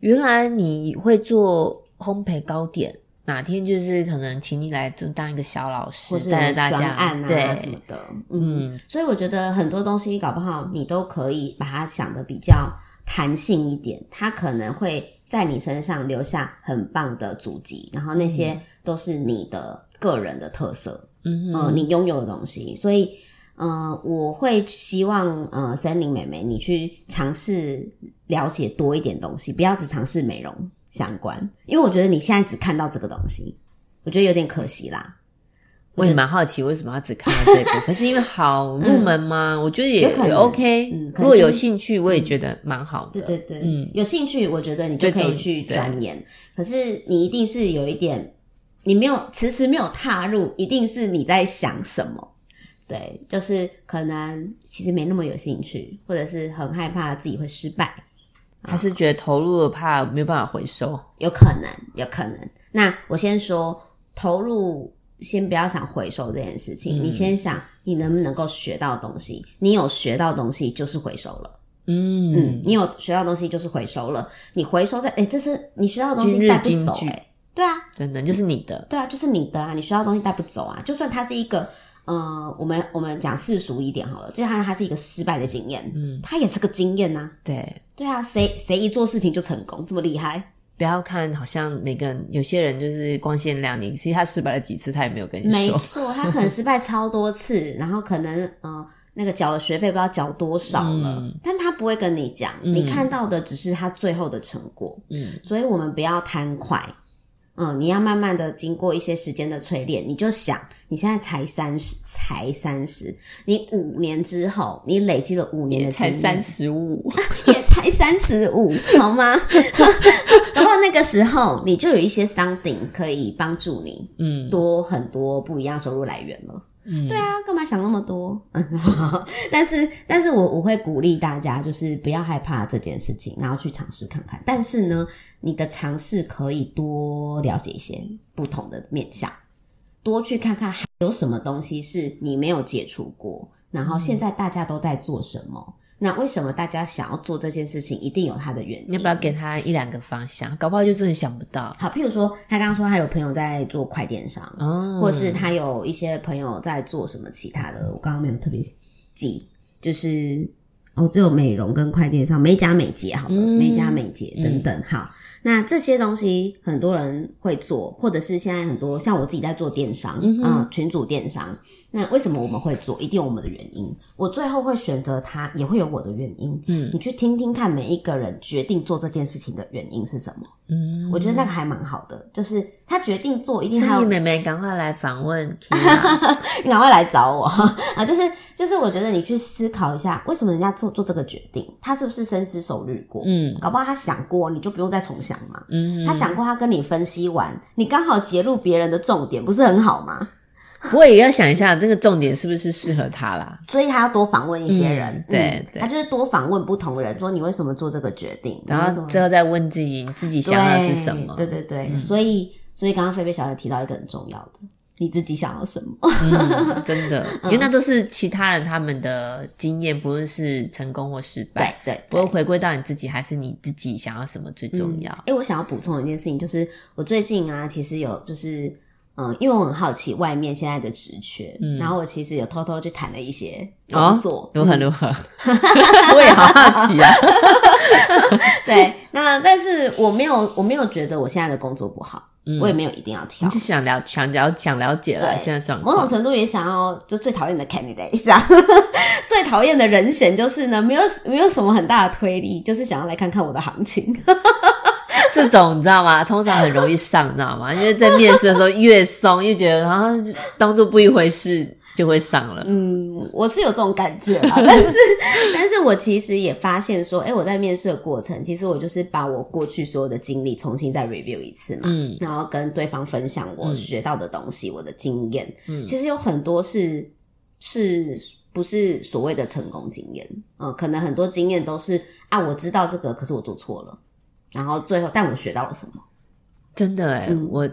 原来你会做烘焙糕点。哪天就是可能请你来就当一个小老师，或是带着大家案啊对什么的，嗯，嗯，所以我觉得很多东西搞不好你都可以把它想的比较弹性一点，它可能会在你身上留下很棒的足迹，然后那些都是你的个人的特色，嗯你拥有的东西，所以，呃，我会希望呃森林美眉你去尝试了解多一点东西，不要只尝试美容。相关，因为我觉得你现在只看到这个东西，我觉得有点可惜啦。我也蛮好奇为什么要只看到这一部分，可是因为好入门吗？嗯、我觉得也也 OK。嗯，如果有兴趣，我也觉得蛮好的。对对对，嗯，有兴趣，我觉得你就可以去钻研。可是你一定是有一点，你没有迟迟没有踏入，一定是你在想什么？对，就是可能其实没那么有兴趣，或者是很害怕自己会失败。还是觉得投入了怕没有办法回收，有可能，有可能。那我先说投入，先不要想回收这件事情。嗯、你先想，你能不能够学到东西？你有学到东西就是回收了。嗯嗯，你有学到东西就是回收了。你回收在，诶这是你学到的东西带不走诶对啊，真的就是你的。对啊，就是你的啊。你学到的东西带不走啊。就算它是一个，呃，我们我们讲世俗一点好了，就它它是一个失败的经验，嗯，它也是个经验呐、啊。对。对啊，谁谁一做事情就成功，这么厉害？不要看，好像每个人有些人就是光鲜亮丽，其实他失败了几次，他也没有跟你说。没错，他可能失败超多次，然后可能呃那个缴了学费不知道缴多少了，嗯、但他不会跟你讲，嗯、你看到的只是他最后的成果。嗯，所以我们不要贪快。嗯，你要慢慢的经过一些时间的淬炼，你就想，你现在才三十，才三十，你五年之后，你累积了五年的才三十五，也才三十五，好吗？然后那个时候，你就有一些 something 可以帮助你，嗯，多很多不一样收入来源了。嗯，对啊，干嘛想那么多？但是，但是我我会鼓励大家，就是不要害怕这件事情，然后去尝试看看。但是呢，你的尝试可以多了解一些不同的面向，多去看看还有什么东西是你没有接触过，然后现在大家都在做什么。嗯那为什么大家想要做这件事情？一定有它的原因。你要不要给他一两个方向？搞不好就真的想不到。好，譬如说，他刚刚说他有朋友在做快电商，哦，或是他有一些朋友在做什么其他的，我刚刚没有特别记，就是哦，只有美容跟快电商，美甲美睫，好了，嗯、美甲美睫等等，好。那这些东西很多人会做，或者是现在很多像我自己在做电商，啊、嗯呃，群组电商。那为什么我们会做？一定有我们的原因。我最后会选择它，也会有我的原因。嗯，你去听听看，每一个人决定做这件事情的原因是什么？嗯，我觉得那个还蛮好的，就是他决定做，一定还有。妹妹，赶快来访问，你赶快来找我啊！就是就是，我觉得你去思考一下，为什么人家做做这个决定，他是不是深思熟虑过？嗯，搞不好他想过，你就不用再重想嘛。嗯，他想过，他跟你分析完，你刚好截入别人的重点，不是很好吗？我也要想一下，这个重点是不是适合他啦？所以他要多访问一些人，嗯、对，他就是多访问不同人，说你为什么做这个决定，然后最后再问自己，自己想要的是什么？对对对，嗯、所以所以刚刚菲菲小姐提到一个很重要的，你自己想要什么？嗯、真的，因为那都是其他人他们的经验，不论是成功或失败，对对，不过回归到你自己，还是你自己想要什么最重要？哎、嗯，我想要补充一件事情，就是我最近啊，其实有就是。嗯，因为我很好奇外面现在的职缺，嗯，然后我其实有偷偷去谈了一些工作，如何如何，我也好好奇啊。对，那但是我没有，我没有觉得我现在的工作不好，嗯，我也没有一定要挑，就想了想了想了解了现在状况，某种程度也想要，就最讨厌的 candidate 是啊，最讨厌的人选就是呢，没有没有什么很大的推力，就是想要来看看我的行情。这种你知道吗？通常很容易上，你知道吗？因为在面试的时候越松，越觉得好像当做不一回事，就会上了。嗯，我是有这种感觉啦，但是，但是我其实也发现说，诶，我在面试的过程，其实我就是把我过去所有的经历重新再 review 一次嘛，嗯，然后跟对方分享我学到的东西，嗯、我的经验，嗯，其实有很多是是不是所谓的成功经验？嗯，可能很多经验都是啊，我知道这个，可是我做错了。然后最后，但我学到了什么？真的诶、嗯、我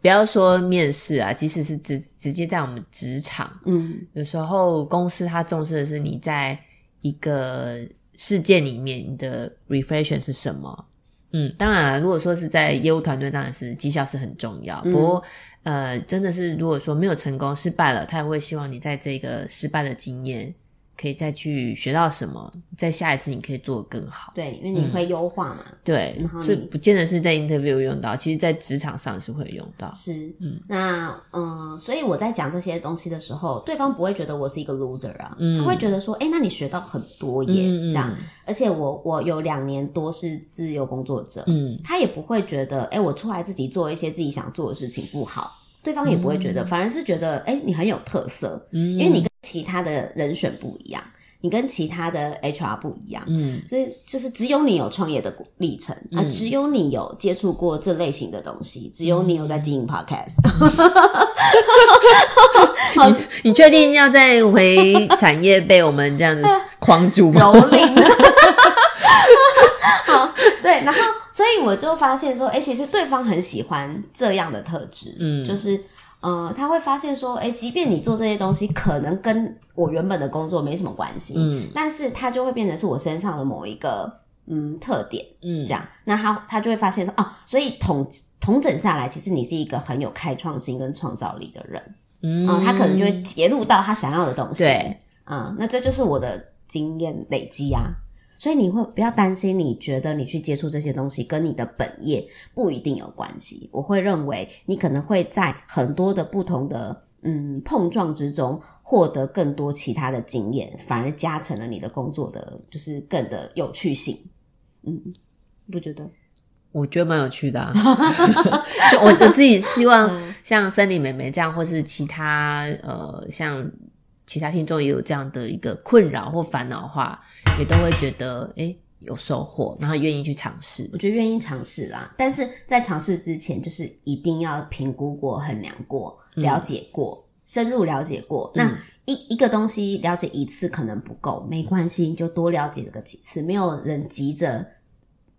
不要说面试啊，即使是直直接在我们职场，嗯，有时候公司他重视的是你在一个事件里面你的 reflection 是什么。嗯，当然了，如果说是在业务团队，当然是绩效是很重要。嗯、不过，呃，真的是如果说没有成功失败了，他也会希望你在这个失败的经验。可以再去学到什么，在下一次你可以做得更好。对，因为你会优化嘛。嗯、对，所以不见得是在 interview 用到，其实在职场上是会用到。是，嗯，那嗯、呃，所以我在讲这些东西的时候，对方不会觉得我是一个 loser 啊，嗯、他会觉得说，诶，那你学到很多耶，嗯、这样。而且我我有两年多是自由工作者，嗯，他也不会觉得，诶，我出来自己做一些自己想做的事情不好，对方也不会觉得，嗯、反而是觉得，诶，你很有特色，嗯，因为你。其他的人选不一样，你跟其他的 HR 不一样，嗯，所以就是只有你有创业的历程，啊、嗯，只有你有接触过这类型的东西，只有你有在经营 Podcast。好，你确定要再回产业被我们这样子框住吗？蹂躏。好，对，然后所以我就发现说，哎、欸，其实对方很喜欢这样的特质，嗯，就是。呃，他会发现说，诶，即便你做这些东西，可能跟我原本的工作没什么关系，嗯，但是他就会变成是我身上的某一个嗯特点，嗯，这样，那他他就会发现说，哦，所以统统整下来，其实你是一个很有开创性跟创造力的人，嗯、呃，他可能就会揭露到他想要的东西，对，啊、呃，那这就是我的经验累积啊。所以你会不要担心，你觉得你去接触这些东西跟你的本业不一定有关系。我会认为你可能会在很多的不同的嗯碰撞之中获得更多其他的经验，反而加成了你的工作的就是更的有趣性。嗯，不觉得？我觉得蛮有趣的啊。我我自己希望像森林妹妹这样，或是其他呃像。其他听众也有这样的一个困扰或烦恼的话，也都会觉得诶有收获，然后愿意去尝试。我觉得愿意尝试啦，但是在尝试之前，就是一定要评估过、衡量过、了解过、嗯、深入了解过。那一、嗯、一个东西了解一次可能不够，没关系，你就多了解个几次。没有人急着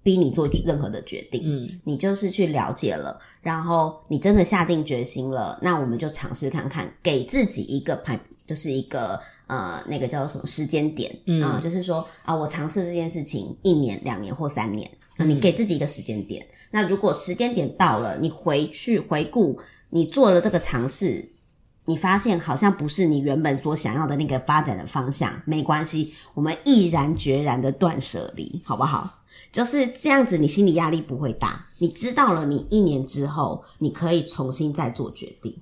逼你做任何的决定，嗯，你就是去了解了，然后你真的下定决心了，那我们就尝试看看，给自己一个排。就是一个呃，那个叫做什么时间点啊、呃？就是说啊，我尝试这件事情一年、两年或三年，那你给自己一个时间点。嗯、那如果时间点到了，你回去回顾你做了这个尝试，你发现好像不是你原本所想要的那个发展的方向，没关系，我们毅然决然的断舍离，好不好？就是这样子，你心理压力不会大。你知道了，你一年之后你可以重新再做决定。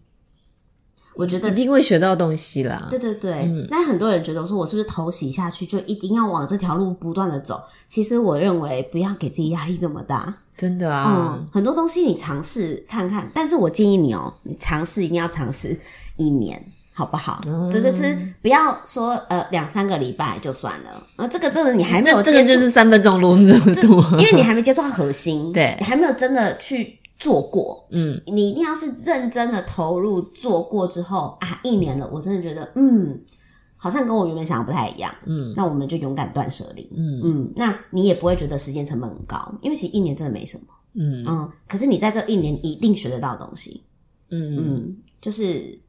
我觉得一定会学到东西啦。对对对，嗯。但很多人觉得说，我是不是头洗下去就一定要往这条路不断的走？其实我认为不要给自己压力这么大。真的啊，嗯，很多东西你尝试看看，但是我建议你哦，你尝试一定要尝试一年。好不好？嗯、这就是不要说呃两三个礼拜就算了，呃这个真的你还没有这个就是三分钟路这么多，因为你还没接触到核心，对，你还没有真的去做过，嗯，你一定要是认真的投入做过之后啊，一年了，我真的觉得嗯，好像跟我原本想的不太一样，嗯，那我们就勇敢断舍离，嗯。嗯，那你也不会觉得时间成本很高，因为其实一年真的没什么，嗯。嗯，可是你在这一年一定学得到东西，嗯。嗯，就是。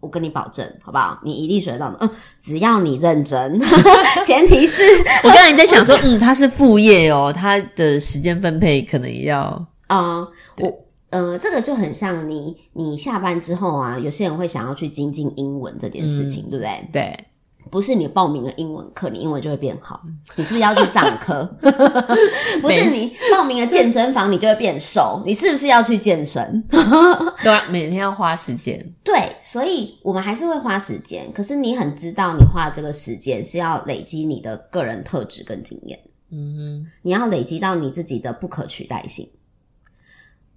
我跟你保证，好不好？你一定学得到的。嗯，只要你认真，前提是 我刚才在想说，嗯，他是副业哦，他的时间分配可能也要啊、嗯。我呃，这个就很像你，你下班之后啊，有些人会想要去精进英文这件事情，嗯、对不对？对。不是你报名了英文课，你英文就会变好。你是不是要去上课？不是你报名了健身房，你就会变瘦。你是不是要去健身？对啊，每天要花时间。对，所以我们还是会花时间。可是你很知道，你花这个时间是要累积你的个人特质跟经验。嗯哼，你要累积到你自己的不可取代性。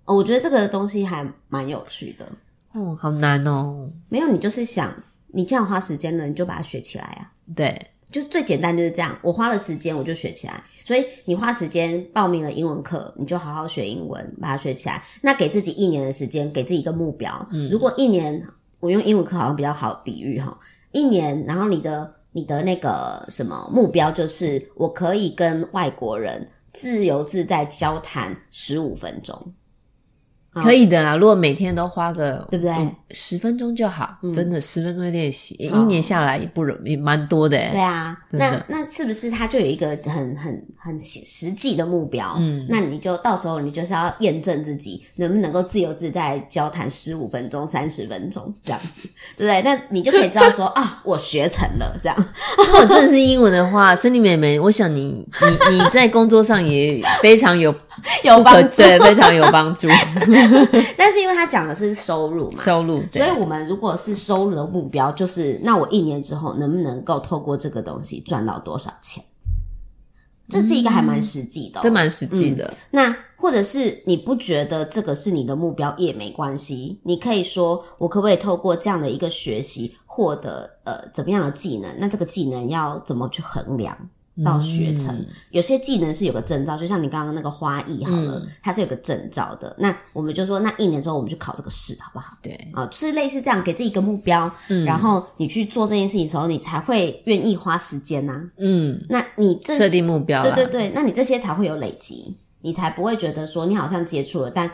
哦，我觉得这个东西还蛮有趣的。哦，好难哦。没有，你就是想。你这样花时间了，你就把它学起来啊！对，就是最简单就是这样。我花了时间，我就学起来。所以你花时间报名了英文课，你就好好学英文，把它学起来。那给自己一年的时间，给自己一个目标。嗯，如果一年，我用英文课好像比较好比喻哈。一年，然后你的你的那个什么目标就是，我可以跟外国人自由自在交谈十五分钟。可以的啦，如果每天都花个对不对？嗯、十分钟就好，嗯、真的十分钟的练习，一年下来也不容易，蛮多的。对啊，那那是不是他就有一个很很很实际的目标？嗯，那你就到时候你就是要验证自己能不能够自由自在交谈十五分钟、三十分钟这样子，对不对？那你就可以知道说 啊，我学成了这样。如果真的是英文的话，森林妹妹，我想你你你在工作上也非常有 有帮助，对，非常有帮助。但是因为他讲的是收入嘛，收入，所以我们如果是收入的目标，就是那我一年之后能不能够透过这个东西赚到多少钱？这是一个还蛮实际的、哦，这蛮实际的。嗯、那或者是你不觉得这个是你的目标也没关系，你可以说我可不可以透过这样的一个学习获得呃怎么样的技能？那这个技能要怎么去衡量？到学成，嗯、有些技能是有个证照，就像你刚刚那个花艺好了，嗯、它是有个证照的。那我们就说，那一年之后我们去考这个试，好不好？对，啊，是类似这样，给自己一个目标，嗯，然后你去做这件事情的时候，你才会愿意花时间呐、啊。嗯，那你这设定目标，对对对，那你这些才会有累积，你才不会觉得说你好像接触了，但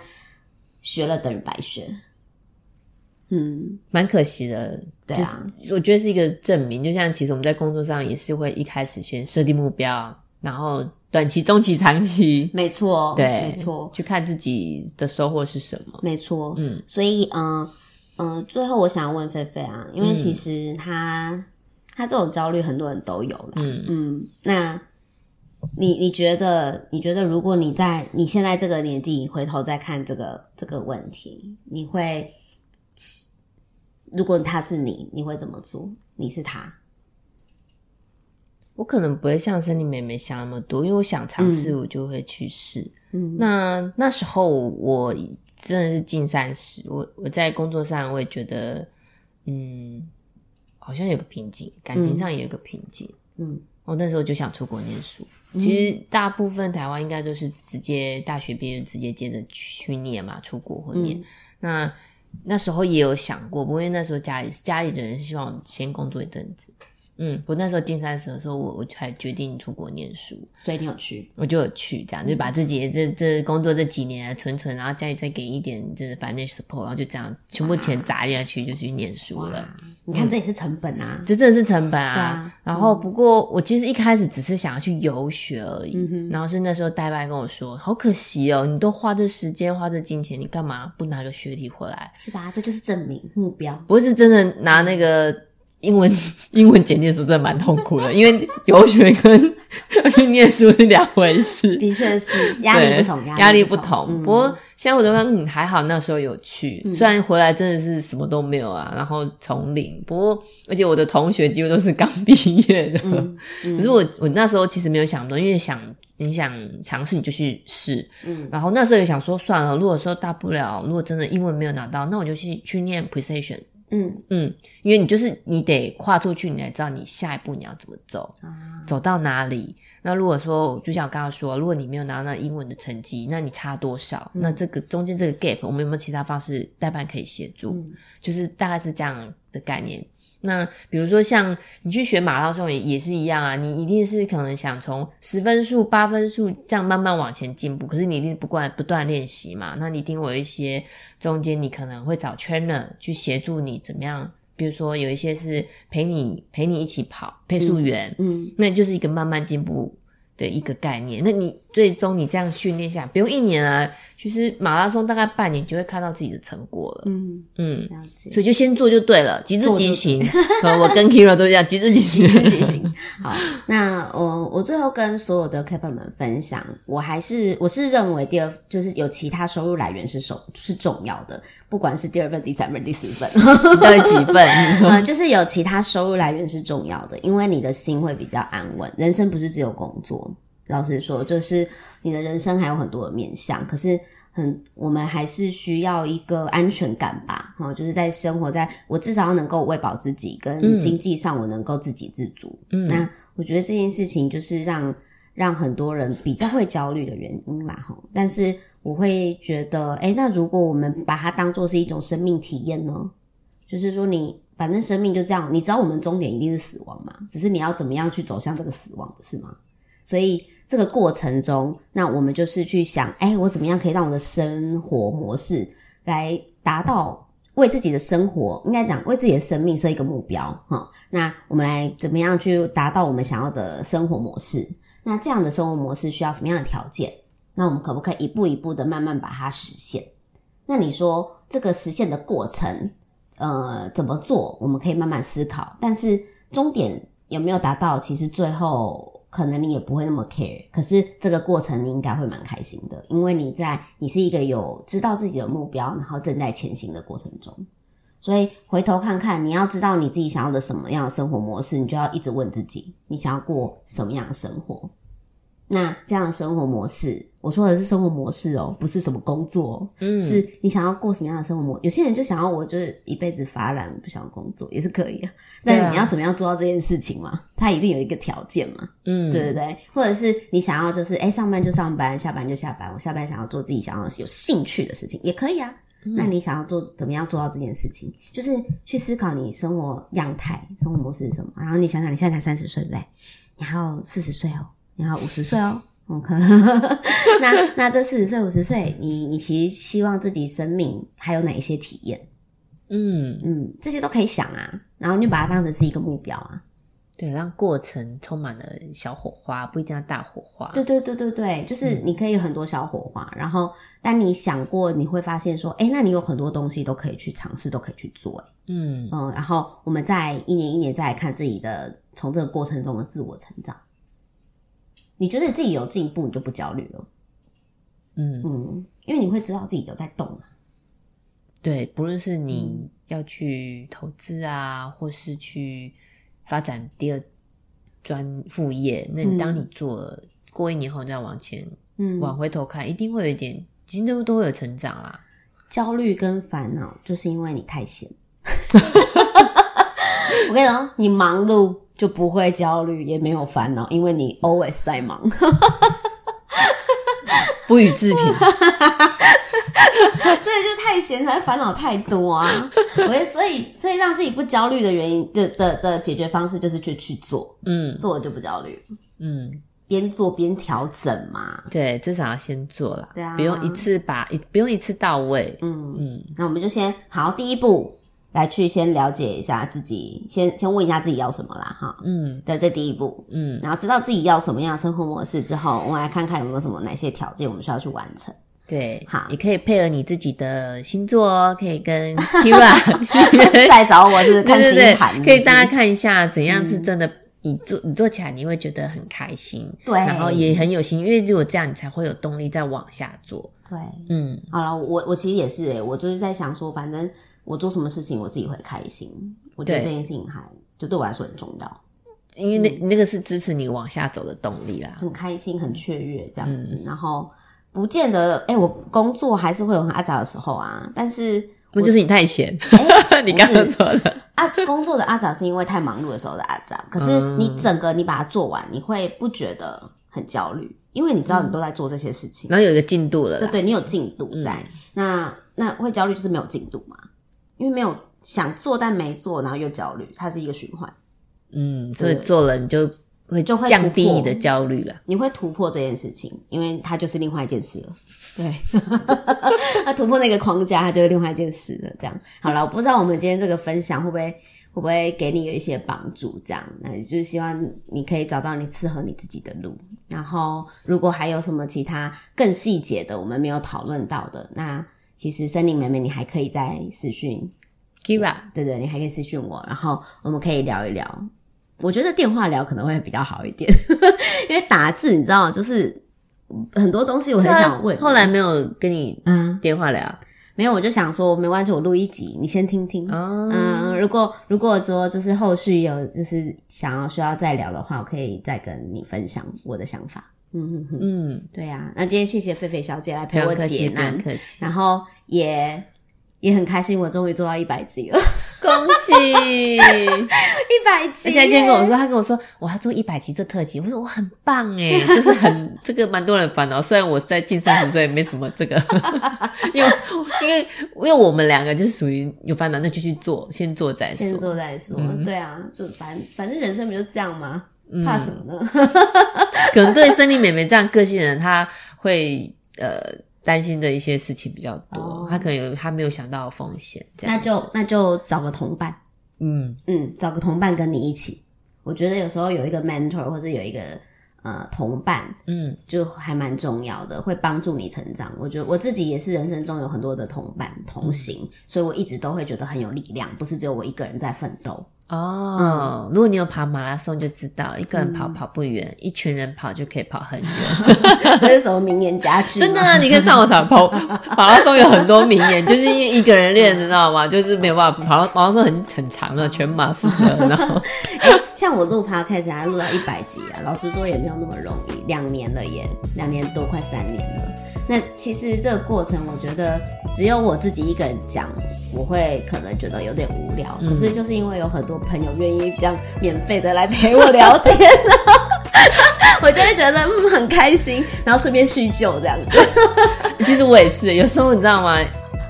学了等于白学。嗯，蛮可惜的，对啊，我觉得是一个证明。就像其实我们在工作上也是会一开始先设定目标，然后短期、中期、长期，没错，对，没错，去看自己的收获是什么，没错，嗯。所以，嗯、呃、嗯、呃，最后我想要问菲菲啊，因为其实他、嗯、他这种焦虑很多人都有啦，嗯嗯。那你你觉得，你觉得如果你在你现在这个年纪回头再看这个这个问题，你会？如果他是你，你会怎么做？你是他，我可能不会像森林妹妹想那么多，因为我想尝试，我就会去试。嗯，那那时候我真的是进三十，我我在工作上我也觉得，嗯，好像有个瓶颈，感情上也有个瓶颈。嗯，我那时候就想出国念书。嗯，其实大部分台湾应该都是直接大学毕业直接接着去念嘛，出国或念。嗯，那那时候也有想过，不过因为那时候家里家里的人希望先工作一阵子，嗯，嗯，我那时候进三十的时候，我我才决定出国念书，所以你有去，我就有去，这样就把自己这这工作这几年存存，然后家里再给一点就是 financial support，然后就这样全部钱砸下去就去念书了。你看这也是成本啊，这真的是成本啊。啊然后不过我其实一开始只是想要去游学而已，嗯、然后是那时候代办跟我说，好可惜哦，你都花这时间花这金钱，你干嘛不拿个学历回来？是吧？这就是证明目标，不是真的拿那个。英文 英文简介的时候真的蛮痛苦的，因为游学跟去念书是两回事。的确是压力不同，压力不同。嗯、不过现在我觉得嗯还好，那时候有去，嗯、虽然回来真的是什么都没有啊，然后从零。不过而且我的同学几乎都是刚毕业的，嗯嗯、可是我我那时候其实没有想多，因为想你想尝试你就去试。嗯，然后那时候也想说算了，如果说大不了，如果真的英文没有拿到，那我就去去念 Precision。嗯嗯，因为你就是你得跨出去，你才知道你下一步你要怎么走，啊、走到哪里。那如果说，就像我刚刚说，如果你没有拿到那英文的成绩，那你差多少？嗯、那这个中间这个 gap，我们有没有其他方式代办可以协助？嗯、就是大概是这样的概念。那比如说像你去学马拉松也也是一样啊，你一定是可能想从十分数、八分数这样慢慢往前进步，可是你一定不断不断练习嘛，那你一定会有一些中间你可能会找 trainer 去协助你怎么样，比如说有一些是陪你陪你一起跑配速员，嗯，嗯，那就是一个慢慢进步的一个概念，那你最终你这样训练下来，不用一年啊，其实马拉松大概半年就会看到自己的成果了。嗯嗯，了解。所以就先做就对了，即自即行。我跟 Kira 都一样，即自即行，即自即行。好，那我我最后跟所有的 Keeper 们分享，我还是我是认为第二就是有其他收入来源是首是重要的，不管是第二份、第三份、第四份，到底几份？呃，就是有其他收入来源是重要的，因为你的心会比较安稳。人生不是只有工作。老实说，就是你的人生还有很多的面向，可是很我们还是需要一个安全感吧，哈，就是在生活在我至少要能够喂饱自己，跟经济上我能够自给自足。嗯，那我觉得这件事情就是让让很多人比较会焦虑的原因啦，哈。但是我会觉得，诶，那如果我们把它当做是一种生命体验呢？就是说，你反正生命就这样，你知道我们终点一定是死亡嘛，只是你要怎么样去走向这个死亡，不是吗？所以。这个过程中，那我们就是去想，哎，我怎么样可以让我的生活模式来达到为自己的生活，应该讲为自己的生命设一个目标，哈。那我们来怎么样去达到我们想要的生活模式？那这样的生活模式需要什么样的条件？那我们可不可以一步一步的慢慢把它实现？那你说这个实现的过程，呃，怎么做？我们可以慢慢思考，但是终点有没有达到？其实最后。可能你也不会那么 care，可是这个过程你应该会蛮开心的，因为你在你是一个有知道自己的目标，然后正在前行的过程中。所以回头看看，你要知道你自己想要的什么样的生活模式，你就要一直问自己，你想要过什么样的生活？那这样的生活模式，我说的是生活模式哦，不是什么工作，嗯，是你想要过什么样的生活模式？有些人就想要我就是一辈子发懒，不想工作也是可以啊。但你要怎么样做到这件事情嘛？它一定有一个条件嘛，嗯，对不对？或者是你想要就是诶上班就上班，下班就下班。我下班想要做自己想要有兴趣的事情也可以啊。嗯，那你想要做怎么样做到这件事情？就是去思考你生活样态、生活模式是什么。然后你想想，你现在才三十岁对不对？你还有四十岁哦。你要五十岁哦，OK。那那这四十岁、五十岁，你你其实希望自己生命还有哪一些体验？嗯嗯，这些都可以想啊，然后你就把它当成是一个目标啊。对，让过程充满了小火花，不一定要大火花。对对对对对，就是你可以有很多小火花，嗯、然后当你想过，你会发现说，哎，那你有很多东西都可以去尝试，都可以去做。嗯嗯，然后我们再一年一年再来看自己的从这个过程中的自我成长。你觉得自己有进步，你就不焦虑了。嗯嗯，因为你会知道自己有在动。对，不论是你要去投资啊，嗯、或是去发展第二专副业，那你当你做了，嗯、过一年后再往前，嗯，往回头看，一定会有一点，其实都都会有成长啦。焦虑跟烦恼，就是因为你太闲。我跟你说，你忙碌。就不会焦虑，也没有烦恼，因为你 always 在忙，不予置评。这就太闲才烦恼太多啊！我也所以所以让自己不焦虑的原因的的的解决方式就是去去做，嗯，做了就不焦虑，嗯，边做边调整嘛，对，至少要先做了，对啊，不用一次把一不用一次到位，嗯。嗯，那我们就先好第一步来去先了解一下自己，先先问一下自己要什么啦，哈，嗯，对，这第一步，嗯，然后知道自己要什么样的生活模式之后，我们来看看有没有什么哪些条件我们需要去完成。对，好，也可以配合你自己的星座哦，可以跟 Keira 再找我，就是看星盘，可以大家看一下怎样是真的，你做你做起来你会觉得很开心，对，然后也很有心，因为如果这样，你才会有动力再往下做。对，嗯，好了，我我其实也是诶，我就是在想说，反正我做什么事情我自己会开心，我觉得这件事情还就对我来说很重要，因为那那个是支持你往下走的动力啦，很开心，很雀跃这样子，然后。不见得，哎、欸，我工作还是会有很阿杂的时候啊。但是，那就是你太闲。欸、你刚刚说的啊，工作的阿杂是因为太忙碌的时候的阿杂。可是你整个你把它做完，你会不觉得很焦虑，因为你知道你都在做这些事情，嗯、然后有一个进度了。对对，你有进度在。嗯、那那会焦虑就是没有进度嘛？因为没有想做但没做，然后又焦虑，它是一个循环。嗯，所以做了你就。会就会降低你的焦虑了，你会突破这件事情，因为它就是另外一件事了。对，那突破那个框架，它就是另外一件事了。这样好了，我不知道我们今天这个分享会不会会不会给你有一些帮助？这样，那就是希望你可以找到你适合你自己的路。然后，如果还有什么其他更细节的，我们没有讨论到的，那其实森林妹妹，你还可以再私讯 Keira，对对，你还可以私讯我，然后我们可以聊一聊。我觉得电话聊可能会比较好一点，因为打字你知道，就是很多东西我很想问。后来没有跟你嗯电话聊，嗯，没有，我就想说没关系，我录一集，你先听听。哦、嗯，如果如果说就是后续有就是想要需要再聊的话，我可以再跟你分享我的想法。嗯嗯嗯，嗯对呀，啊。那今天谢谢菲菲小姐来陪我解难，客气，然后也也很开心，我终于做到一百集了。恭喜 一百集！而且他今天跟我说，他跟我说我要做一百集这特辑，我说我很棒诶，就是很这个蛮多人烦恼。虽然我在近三十岁，没什么这个，因为因为因为我们两个就是属于有烦恼，那就去做，先做再说，先做再说。嗯、对啊，就反反正人生不就这样吗？怕什么呢？可能对森林妹妹这样个性的人，他会呃。担心的一些事情比较多，哦、他可能有他没有想到的风险，那就那就找个同伴，嗯嗯，找个同伴跟你一起。我觉得有时候有一个 mentor 或者有一个呃同伴，嗯，就还蛮重要的，会帮助你成长。我觉得我自己也是人生中有很多的同伴同行，嗯、所以我一直都会觉得很有力量，不是只有我一个人在奋斗。哦，如果你有跑马拉松，就知道一个人跑跑不远，一群人跑就可以跑很远。这是什么名言佳句？真的啊，你可以上网查跑 马拉松有很多名言，就是因为一个人练，你知道吗？就是没有办法跑马拉松很很长的全马式的，然后 像我录 podcast 还录到一百集啊，老实说也没有那么容易，两年了耶，两年多快三年了。那其实这个过程，我觉得只有我自己一个人讲，我会可能觉得有点无聊。嗯、可是就是因为有很多朋友愿意这样免费的来陪我聊天，我就会觉得嗯很开心，然后顺便叙旧这样子。其实我也是，有时候你知道吗？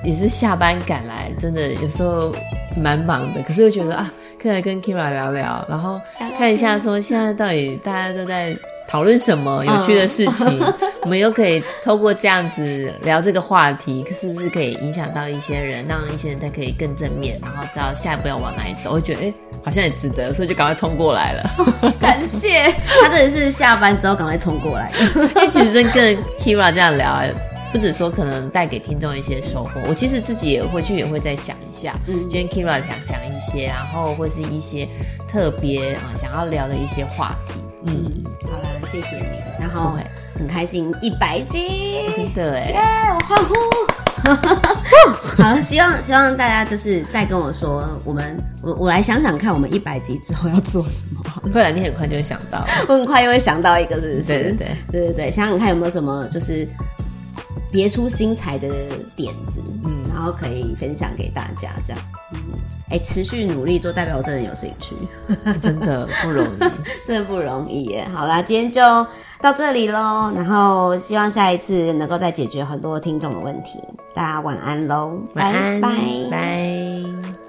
也是下班赶来，真的有时候蛮忙的，可是又觉得啊。可以来跟 Keira 聊聊，然后看一下说现在到底大家都在讨论什么有趣的事情，嗯、我们又可以透过这样子聊这个话题，是不是可以影响到一些人，让一些人他可以更正面，然后知道下一步要往哪里走，会觉得哎，好像也值得，所以就赶快冲过来了。哦、感谢他，真的是下班之后赶快冲过来，因为其实真跟 Keira 这样聊。不止说可能带给听众一些收获，我其实自己也回去也会再想一下，嗯，今天 Keira 想讲一些，然后或是一些特别啊想要聊的一些话题，嗯，好啦，谢谢你，然后很开心一百集，真的哎，耶，我欢呼，好，希望希望大家就是再跟我说，我们我我来想想看，我们一百集之后要做什么，不然你很快就会想到，我很快又会想到一个，是不是？对对对。对对对，想想看有没有什么就是。别出心裁的点子，嗯，然后可以分享给大家，这样，嗯，哎，持续努力做，代表我真的有兴趣，真的不容易，真的不容易耶。好啦，今天就到这里喽，然后希望下一次能够再解决很多听众的问题。大家晚安喽，晚安，拜。拜。